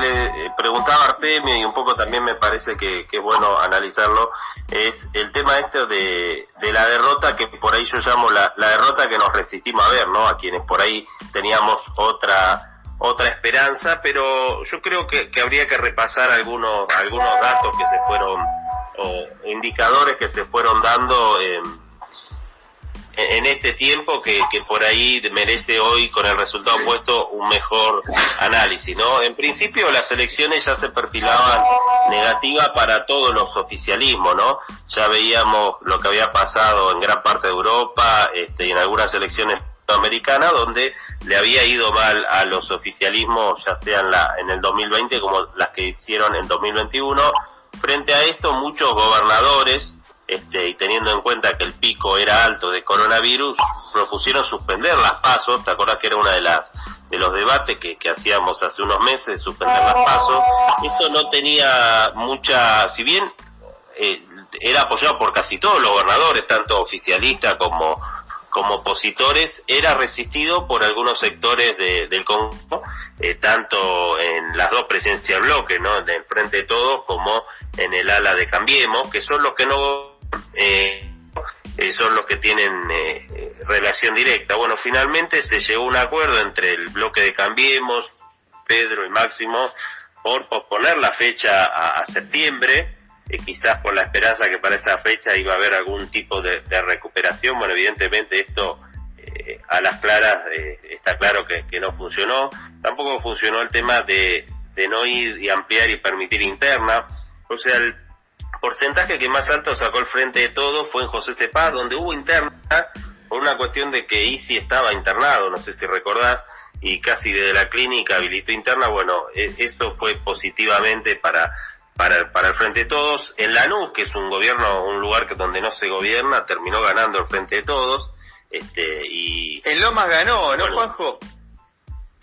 le eh, preguntaba a Artemio y un poco también me parece que, es bueno analizarlo, es el tema este de, la derrota que por ahí yo llamo la, derrota que nos resistimos a ver, ¿no? A quienes por ahí teníamos otra otra esperanza, pero yo creo que, habría que repasar algunos algunos datos que se fueron o indicadores que se fueron dando en en este tiempo que, por ahí merece hoy con el resultado puesto un mejor análisis, ¿no? En principio las elecciones ya se perfilaban negativas para todos los oficialismos, ¿no? Ya veíamos lo que había pasado en gran parte de Europa este, y en algunas elecciones americanas donde le había ido mal a los oficialismos, ya sea en, la, en el 2020 como las que hicieron en 2021. Frente a esto, muchos gobernadores este, y teniendo en cuenta que el pico era alto de coronavirus, propusieron suspender las pasos, ¿te acordás que era una de las de los debates que, hacíamos hace unos meses, suspender las pasos? Eso no tenía mucha, si bien eh, era apoyado por casi todos los gobernadores, tanto oficialistas como como opositores era resistido por algunos sectores del Congo, eh, tanto en las dos presencias bloques, ¿no? en el Frente de Todos como en el ala de Cambiemos, que son los que no eh, son los que tienen eh, relación directa. Bueno, finalmente se llegó a un acuerdo entre el bloque de Cambiemos, Pedro y Máximo, por posponer la fecha a, septiembre, eh, quizás por la esperanza que para esa fecha iba a haber algún tipo de, recuperación. Bueno, evidentemente esto eh, a las claras está claro que, que, no funcionó. Tampoco funcionó el tema de, de no ir y ampliar y permitir interna. O sea, el porcentaje que más alto sacó el frente de todo fue en José Cepaz, donde hubo interna por una cuestión de que Isi estaba internado, no sé si recordás, y casi desde la clínica habilitó interna. Bueno, e, eso fue positivamente para, para, para el frente de todos. En Lanús, que es un gobierno, un lugar que donde no se gobierna, terminó ganando el frente de todos. Este, y en Lomas ganó, ¿no, Juanjo?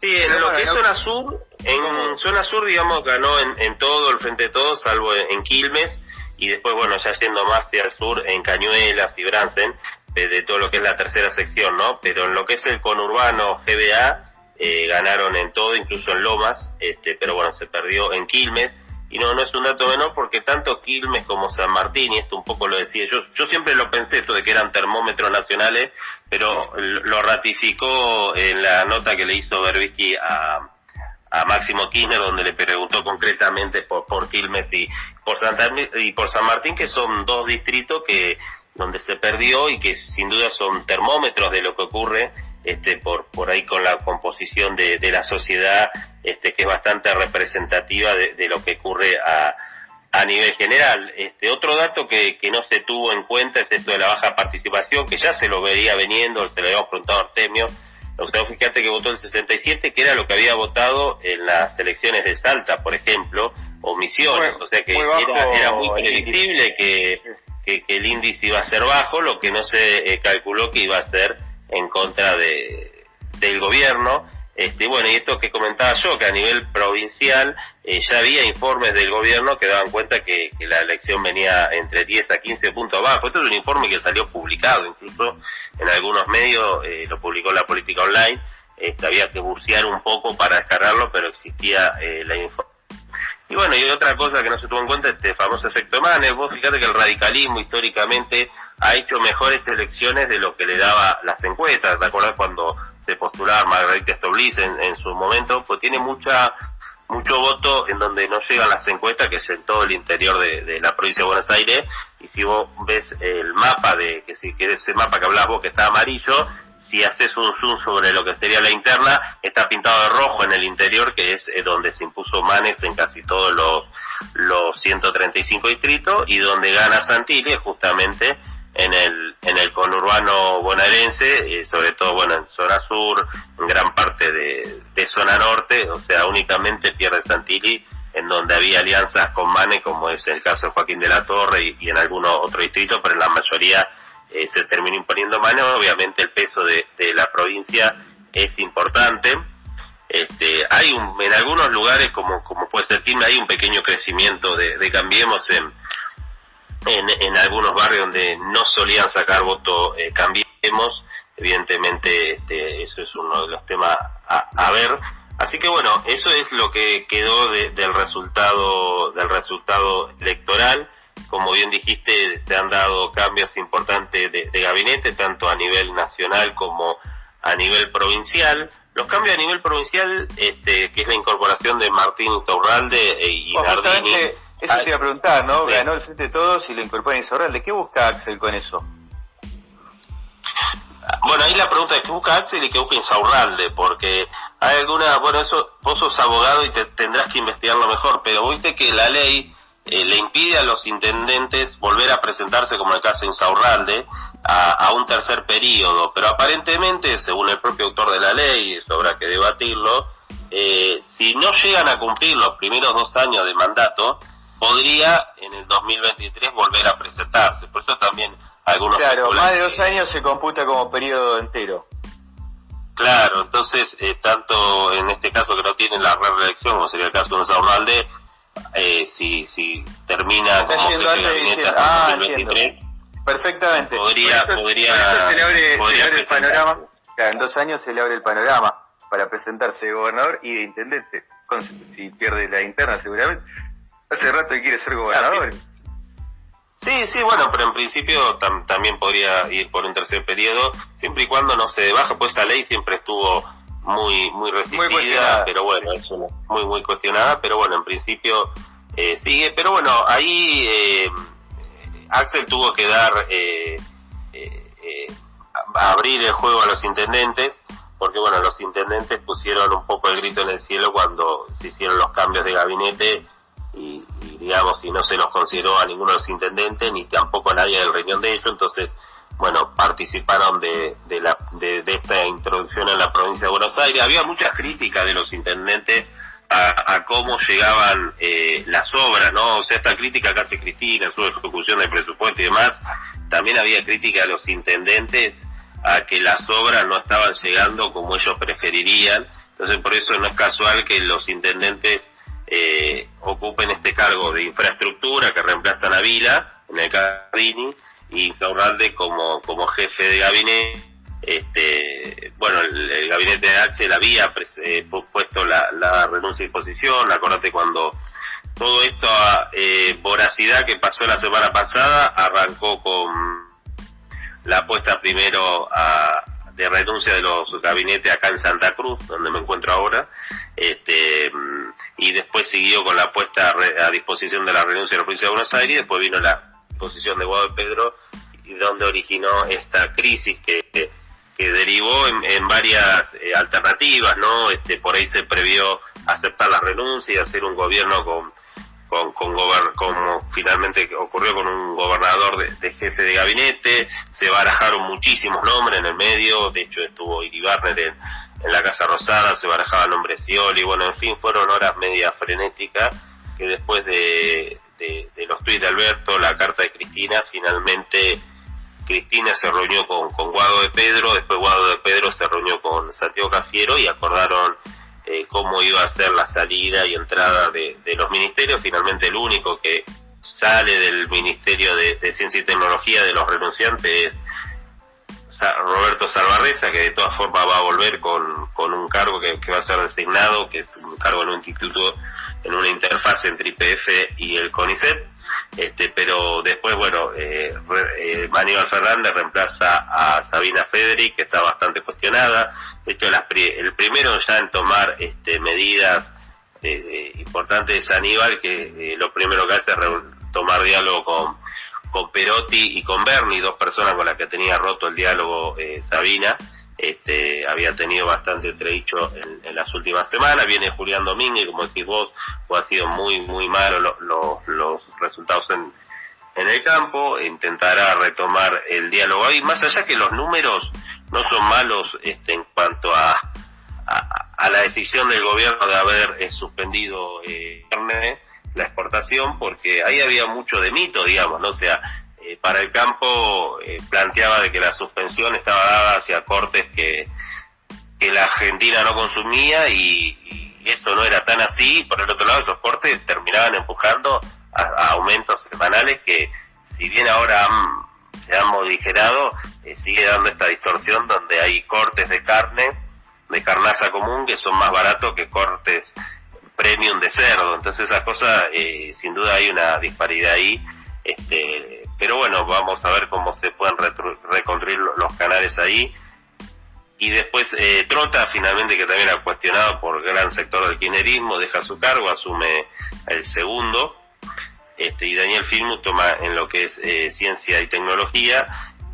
Sí, en lo que es zona sur, en zona sur, digamos, ganó en, en todo el frente de todos, salvo en Quilmes y después, bueno, ya yendo más hacia el sur, en Cañuelas y Bransen, de todo lo que es la tercera sección, ¿no? Pero en lo que es el conurbano GBA, eh, ganaron en todo, incluso en Lomas, este, pero bueno, se perdió en Quilmes. Y no, no es un dato menor porque tanto Quilmes como San Martín, y esto un poco lo decía yo, yo siempre lo pensé, esto de que eran termómetros nacionales, pero lo ratificó en la nota que le hizo Berbisky a, a Máximo Kirchner, donde le preguntó concretamente por, por Quilmes y por, Santa, y por San Martín, que son dos distritos que donde se perdió y que sin duda son termómetros de lo que ocurre este, por, por ahí con la composición de, de la sociedad, este, que es bastante representativa de, de lo que ocurre a, a nivel general. Este, otro dato que, que no se tuvo en cuenta es esto de la baja participación, que ya se lo vería veniendo, se lo habíamos preguntado a Artemio, sea, fíjate que votó el 67, que era lo que había votado en las elecciones de Salta, por ejemplo, o Misiones. o sea que era, muy predictible que, que, el índice iba a ser bajo, lo que no se eh, calculó que iba a ser en contra de, del gobierno. Este, bueno, y esto que comentaba yo, que a nivel provincial eh, ya había informes del gobierno que daban cuenta que, la elección venía entre 10 a 15 puntos abajo. Esto es un informe que salió publicado incluso en algunos medios, eh, lo publicó la política online. Este, había que burcear un poco para descargarlo, pero existía eh, la información. Y bueno, y otra cosa que no se tuvo en cuenta, este famoso efecto Manes. Vos fíjate que el radicalismo históricamente ha hecho mejores elecciones de lo que le daba las encuestas. ¿Te acuerdas cuando se postulaba Margarita Stoblis en, su momento? Pues tiene mucha mucho voto en donde no llegan las encuestas, que es en todo el interior de, la provincia de Buenos Aires. Y si vos ves el mapa de que si que ese mapa que hablabas vos que está amarillo, si haces un zoom sobre lo que sería la interna, está pintado de rojo en el interior, que es eh, donde se impuso Manes en casi todos los, los 135 distritos, y donde gana Santilli justamente en el, en el conurbano bonaerense, sobre todo bueno en zona sur, en gran parte de, zona norte, o sea, únicamente pierde Santilli, en donde había alianzas con Mane, como es el caso de Joaquín de la Torre y, en algunos otros distritos, pero en la mayoría eh, se terminó imponiendo Mane, obviamente el peso de, la provincia es importante. Este, hay un, en algunos lugares, como, como puede ser Quilmes, hay un pequeño crecimiento de, de Cambiemos en, en, algunos barrios donde no solían sacar voto, eh, cambiemos. Evidentemente, este, eso es uno de los temas a, ver. Así que bueno, eso es lo que quedó del resultado del resultado electoral. Como bien dijiste, se han dado cambios importantes de, gabinete, tanto a nivel nacional como a nivel provincial. Los cambios a nivel provincial, este, que es la incorporación de Martín Saurralde y Nardini. Eso te iba a preguntar, ¿no? Ganó el Frente de Todos y lo incorpora Insaurralde. ¿Qué busca Axel con eso? Bueno, ahí la pregunta es qué busca Axel y qué busca Insaurralde, porque hay alguna, bueno, eso vos sos abogado y te tendrás que investigarlo mejor, pero viste que la ley eh, le impide a los intendentes volver a presentarse, como en el caso de Insaurralde, a, un tercer periodo, pero aparentemente, según el propio autor de la ley, y sobra que debatirlo, eh, si no llegan a cumplir los primeros dos años de mandato, podría en el 2023 volver a presentarse. Por eso también algunos... Claro, más de dos años se computa como periodo entero. Claro, entonces, eh, tanto en este caso que no tienen la reelección, como sería el caso de Saurnalde, eh, si, si termina como de gabinete hasta 2023, ah, perfectamente. Podría, podría, se le abre, el panorama. en dos años se le abre el panorama para presentarse de gobernador y de intendente. si pierde la interna, seguramente. Hace rato que quiere ser gobernador. Sí, sí, bueno, pero en principio también podría ir por un tercer periodo, siempre y cuando no se debaja, pues esta ley siempre estuvo muy muy resistida, pero bueno, es muy muy cuestionada, pero bueno, en principio eh, sigue, pero bueno, ahí eh, Axel tuvo que dar, eh, abrir el juego a los intendentes, porque bueno, los intendentes pusieron un poco el grito en el cielo cuando se hicieron los cambios de gabinete y, digamos, y no se los consideró a ninguno de los intendentes ni tampoco a nadie del reunión de ellos, entonces, bueno, participaron de, de, la, de, esta introducción en la provincia de Buenos Aires. Había muchas críticas de los intendentes a, cómo llegaban eh, las obras, ¿no? O sea, esta crítica que hace Cristina, su ejecución del presupuesto y demás, también había crítica a los intendentes a que las obras no estaban llegando como ellos preferirían. Entonces, por eso no es casual que los intendentes eh, ocupen este cargo de infraestructura que reemplazan a Vila en el Cardini y Saurralde como, como jefe de gabinete. Este, bueno, el, gabinete de Axel había eh, puesto la, renuncia y disposición, acordate cuando todo esto, eh, voracidad que pasó la semana pasada, arrancó con la apuesta primero a, de renuncia de los gabinetes acá en Santa Cruz, donde me encuentro ahora, este, y después siguió con la puesta a disposición de la renuncia de la provincia de Buenos Aires, y después vino la posición de Guado Pedro, donde originó esta crisis que, que derivó en, varias eh, alternativas, ¿no? Este, por ahí se previó aceptar la renuncia y hacer un gobierno con con, con como finalmente ocurrió con un gobernador de, jefe de gabinete, se barajaron muchísimos nombres en el medio, de hecho estuvo Iribarner en, en la Casa Rosada, se barajaba el nombre Scioli, bueno, en fin, fueron horas media frenéticas que después de, de, los tuits de Alberto, la carta de Cristina, finalmente Cristina se reunió con, con Guado de Pedro, después Guado de Pedro se reunió con Santiago Cafiero y acordaron eh, cómo iba a ser la salida y entrada de, los ministerios. Finalmente el único que sale del Ministerio de, Ciencia y Tecnología de los renunciantes es Roberto Salvarreza, que de todas formas va a volver con, con un cargo que, va a ser designado, que es un cargo en un instituto, en una interfaz entre IPF y el CONICET. Este, pero después, bueno, eh, eh Fernández reemplaza a Sabina Federic, que está bastante cuestionada. De hecho, el primero ya en tomar este, medidas eh, eh, importantes es Aníbal, que lo primero que hace es tomar diálogo con, con Perotti y con Berni, dos personas con las que tenía roto el diálogo Sabina. Este, había tenido bastante entredicho en, en, las últimas semanas. Viene Julián Domínguez, como decís vos, ha sido muy, muy malo los resultados en, en el campo. Intentará retomar el diálogo ahí, más allá que los números no son malos este, en cuanto a, a, la decisión del gobierno de haber eh, suspendido eh, la exportación, porque ahí había mucho de mito, digamos, ¿no? O sea, eh, para el campo eh, planteaba de que la suspensión estaba dada hacia cortes que, que la Argentina no consumía y, eso no era tan así. Por el otro lado, esos cortes terminaban empujando a, aumentos semanales que, si bien ahora se han modificado, eh, sigue dando esta distorsión donde hay cortes de carne de carnaza común que son más baratos que cortes premium de cerdo. Entonces esa cosa, eh, sin duda hay una disparidad ahí. Este, pero bueno, vamos a ver cómo se pueden reconstruir los canales ahí. Y después eh, Trota, finalmente, que también ha cuestionado por gran sector del kirchnerismo, deja su cargo, asume el segundo. Este, y Daniel Filmus toma en lo que es eh, ciencia y tecnología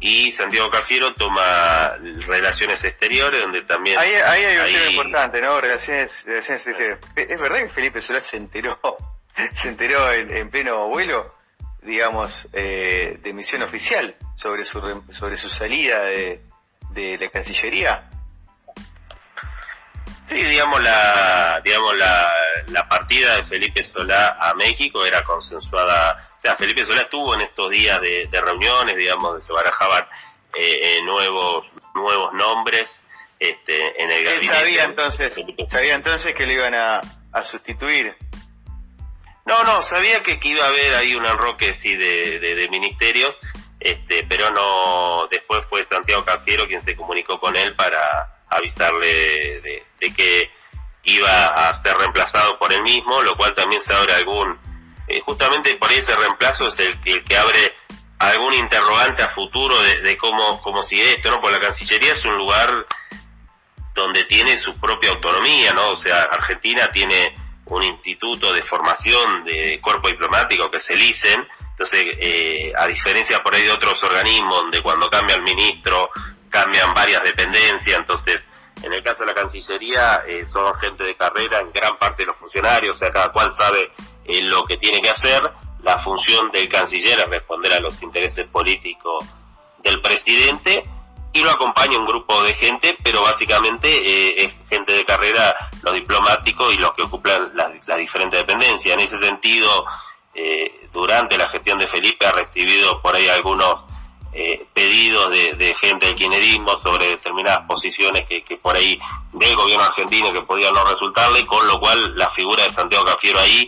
y Santiago Cafiero toma relaciones exteriores, donde también... Ahí, hay un tema importante, ¿no? Relaciones, relaciones exteriores. ¿Es verdad que Felipe Solá se enteró, se enteró en, pleno vuelo, digamos, eh, de misión oficial sobre su, sobre su salida de, de la Cancillería? Sí, digamos la, digamos la, la partida de Felipe Solá a México era consensuada o sea, Felipe Solá estuvo en estos días de, reuniones, digamos, donde se barajaban eh, eh, nuevos nuevos nombres este, en el gabinete. sabía entonces, sabía entonces que le iban a, sustituir. No, no, sabía que, iba a haber ahí un enroque sí de, de, ministerios, este, pero no. Después fue Santiago Cafiero quien se comunicó con él para avisarle de, de que iba a ser reemplazado por él mismo, lo cual también se abre algún eh, justamente por ese reemplazo es el, que abre algún interrogante a futuro de, cómo, cómo sigue esto, ¿no? Porque la Cancillería es un lugar donde tiene su propia autonomía, ¿no? O sea, Argentina tiene un instituto de formación de cuerpo diplomático que es el ICEN, entonces, eh, a diferencia por ahí de otros organismos donde cuando cambia el ministro cambian varias dependencias, entonces, en el caso de la Cancillería eh, son gente de carrera en gran parte los funcionarios, o sea, cada cual sabe en lo que tiene que hacer. La función del canciller es responder a los intereses políticos del presidente y lo acompaña un grupo de gente, pero básicamente eh, es gente de carrera, los diplomáticos y los que ocupan las la diferentes dependencias. En ese sentido, eh, durante la gestión de Felipe ha recibido por ahí algunos eh, pedidos de, gente del kirchnerismo sobre determinadas posiciones que, que, por ahí del gobierno argentino que podían no resultarle, con lo cual la figura de Santiago Cafiero ahí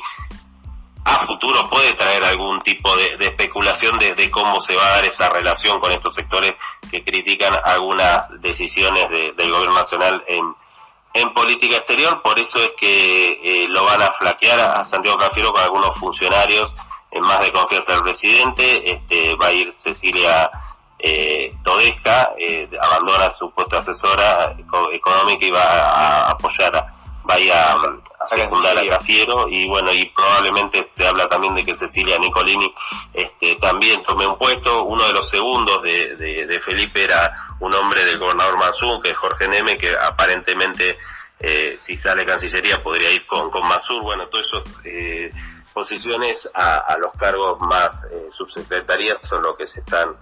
a futuro puede traer algún tipo de, especulación de, cómo se va a dar esa relación con estos sectores que critican algunas decisiones del gobierno nacional en, en política exterior. Por eso es que eh, lo van a flaquear a Santiago Cafiero con algunos funcionarios en más de confianza del presidente. Este, va a ir Cecilia eh, Todesca, eh, abandona su puesto de asesora económica y va a, apoyar, a, va a secundar a Cafiero y bueno, y probablemente se habla también de que Cecilia Nicolini este, también tome un puesto. Uno de los segundos de, de, Felipe era un hombre del gobernador Mazú, que es Jorge Neme, que aparentemente eh, si sale Cancillería podría ir con, con Mazur. Bueno, todas esas eh, posiciones a, a, los cargos más eh, subsecretarías son lo que se están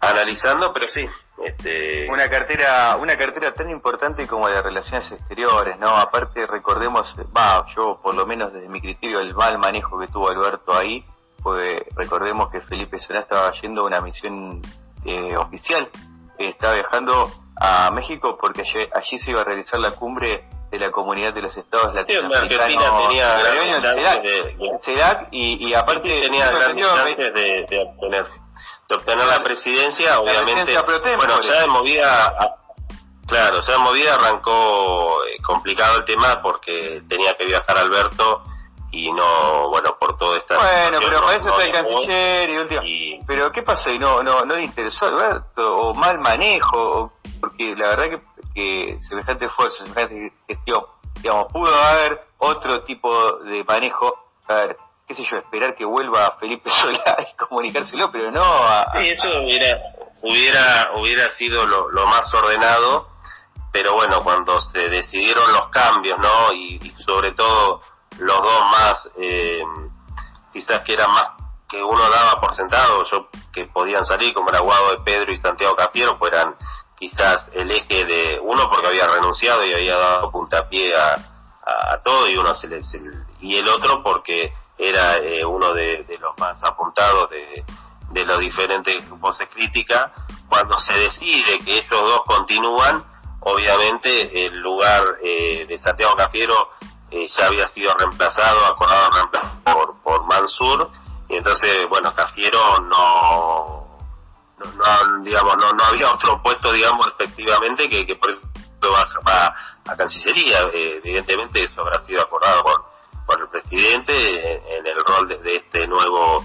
analizando, pero sí, este... Una cartera, una cartera tan importante como la de relaciones exteriores, ¿no? Aparte recordemos, va, yo por lo menos desde mi criterio el mal manejo que tuvo Alberto ahí, pues recordemos que Felipe Solá estaba yendo a una misión eh, oficial, estaba viajando a México porque allí, se iba a realizar la cumbre de la comunidad de los estados latinoamericanos. tenía y, y aparte tenía grandes de, de obtener de obtener la presidencia, obviamente, bueno, ya de movida, claro, ya de movida arrancó eh, complicado el tema porque tenía que viajar Alberto y no, bueno, por todo esta... Bueno, pero para eso está el canciller y, último, Pero ¿qué pasó? ¿Y no, no, no le interesó Alberto? ¿O mal manejo? porque la verdad que, que semejante esfuerzo, semejante gestión, digamos, pudo haber otro tipo de manejo. A ver, qué sé yo, esperar que vuelva Felipe Solá y comunicárselo, pero no a... Sí, eso hubiera, hubiera, hubiera sido lo, más ordenado, pero bueno, cuando se decidieron los cambios, ¿no? Y, sobre todo los dos más, eh, quizás que eran más que uno daba por sentado, yo que podían salir, como era Guado de Pedro y Santiago Cafiero, pues eran quizás el eje de uno porque había renunciado y había dado puntapié a, todo y uno se le, y el otro porque era eh, uno de, los más apuntados de, de los diferentes grupos de crítica. Cuando se decide que esos dos continúan, obviamente el lugar eh, de Santiago Cafiero eh, ya había sido reemplazado, acordado por, por Mansur, y entonces, bueno, Cafiero no, no, digamos, no, no había otro puesto, digamos, efectivamente, que, que por eso va, a Cancillería. Eh, evidentemente eso habrá sido acordado con, con el presidente en, el rol de, este nuevo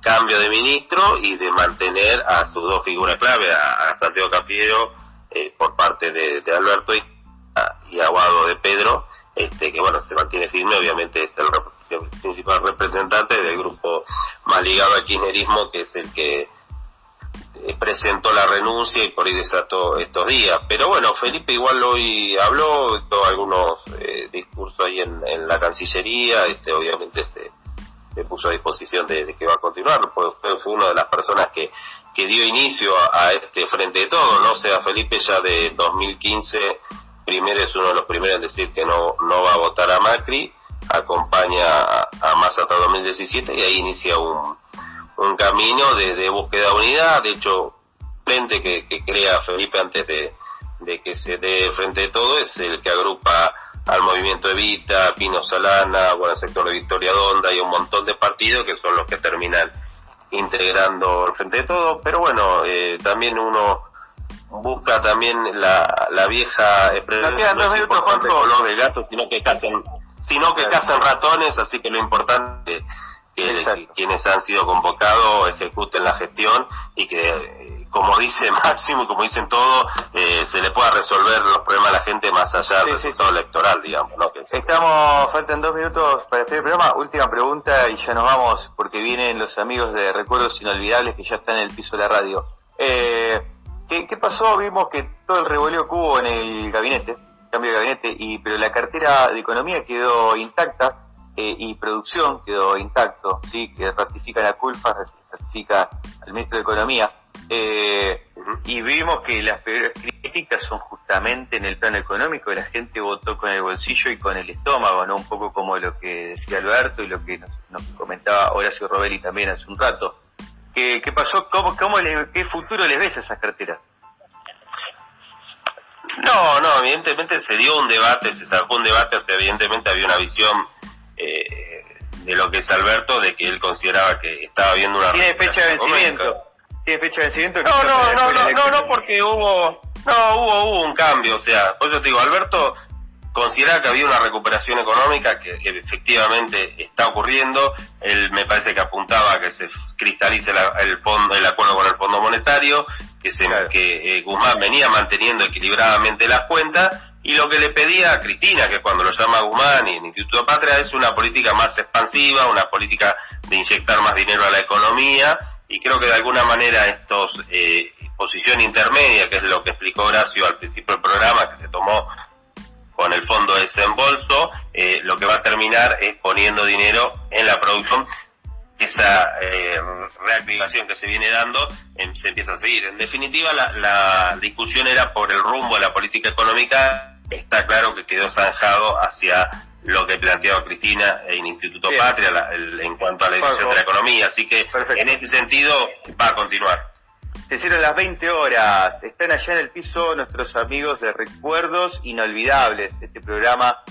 cambio de ministro y de mantener a sus dos figuras clave, a, Santiago Cafiero eh, por parte de, Alberto y, y Aguado de Pedro, este que bueno, se mantiene firme, obviamente es el principal representante del grupo más ligado al kirchnerismo, que es el que presentó la renuncia y por ahí desató estos días. Pero bueno, Felipe igual hoy habló, tuvo algunos eh, discursos ahí en, la Cancillería, este obviamente se, puso a disposición de, que va a continuar, fue, fue una de las personas que, dio inicio a, este frente de todo, ¿no? O sea, Felipe ya de 2015, primero es uno de los primeros en decir que no, no va a votar a Macri, acompaña a, a Massa hasta 2017 y ahí inicia un un camino de, búsqueda de unidad. De hecho, frente que, crea Felipe antes de, que se dé frente de todo es el que agrupa al movimiento Evita, Pino Salana, bueno, el sector de Victoria Donda y un montón de partidos que son los que terminan integrando el frente de todo. Pero bueno, eh, también uno busca también la, la vieja expresión no es importante color de gato, sino que cazan, sino que cazan ratones, así que lo importante que quienes han sido convocados ejecuten la gestión y que, eh, como dice Máximo, como dicen todos, eh, se le pueda resolver los problemas a la gente más allá del resultado electoral, digamos. ¿no? Estamos, faltan dos minutos para este programa. Última pregunta y ya nos vamos porque vienen los amigos de Recuerdos Inolvidables que ya están en el piso de la radio. Eh, ¿qué, ¿Qué pasó? Vimos que todo el revoleo que hubo en el gabinete, cambio de gabinete, y pero la cartera de economía quedó intacta eh, y producción quedó intacto, sí, que ratifica la culpa, ratifica al ministro de Economía. Eh, y vimos que las peores críticas son justamente en el plano económico, la gente votó con el bolsillo y con el estómago, ¿no? Un poco como lo que decía Alberto y lo que nos, comentaba Horacio Robelli también hace un rato. ¿Qué, qué pasó? ¿Cómo, cómo ¿Qué futuro les ves a esas carteras? No, no, evidentemente se dio un debate, se sacó un debate, o sea, evidentemente había una visión de lo que es Alberto, de que él consideraba que estaba viendo una... Tiene fecha de vencimiento. Tiene fecha de vencimiento. No, no, no, no, no, no, porque hubo, no, hubo, hubo un cambio, o sea, por eso te digo, Alberto consideraba que había una recuperación económica que, efectivamente está ocurriendo. Él me parece que apuntaba a que se cristalice el fondo, el acuerdo con el Fondo Monetario, que, se, que eh, Guzmán venía manteniendo equilibradamente las cuentas y lo que le pedía a Cristina, que cuando lo llama Guzmán y el Instituto Patria, es una política más expansiva, una política de inyectar más dinero a la economía, y creo que de alguna manera estos eh, posición intermedia, que es lo que explicó Horacio al principio del programa, que se tomó con el fondo de desembolso, eh, lo que va a terminar es poniendo dinero en la producción esa eh, reactivación que se viene dando se empieza a seguir. En definitiva, la, la, discusión era por el rumbo de la política económica está claro que quedó zanjado hacia lo que planteaba Cristina en Instituto Patria en cuanto a la dirección de la economía. Así que en ese sentido va a continuar. Se hicieron las 20 horas. Están allá en el piso nuestros amigos de Recuerdos Inolvidables, este programa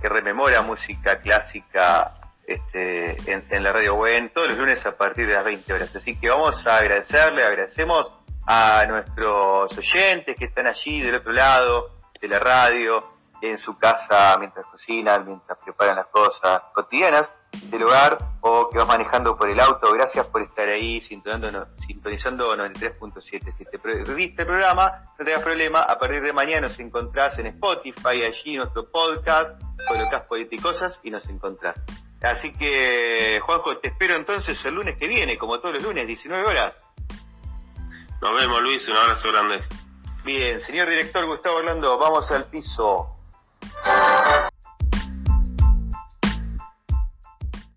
que rememora música clásica este, en, la radio Buen todos los lunes a partir de las 20 horas. Así que vamos a agradecerle, agradecemos a nuestros oyentes que están allí del otro lado, de la radio, en su casa mientras cocinan, mientras preparan las cosas cotidianas del hogar o que vas manejando por el auto. Gracias por estar ahí sintonizando, sintonizando 93.7. Si te perdiste el programa, no tengas problema. A partir de mañana nos encontrás en Spotify, allí nuestro podcast, colocás Politicosas y nos encontrás. Así que, Juanjo, te espero entonces el lunes que viene, como todos los lunes, 19 horas. Nos vemos, Luis. Un abrazo grande. Bien, señor director Gustavo Orlando, vamos al piso.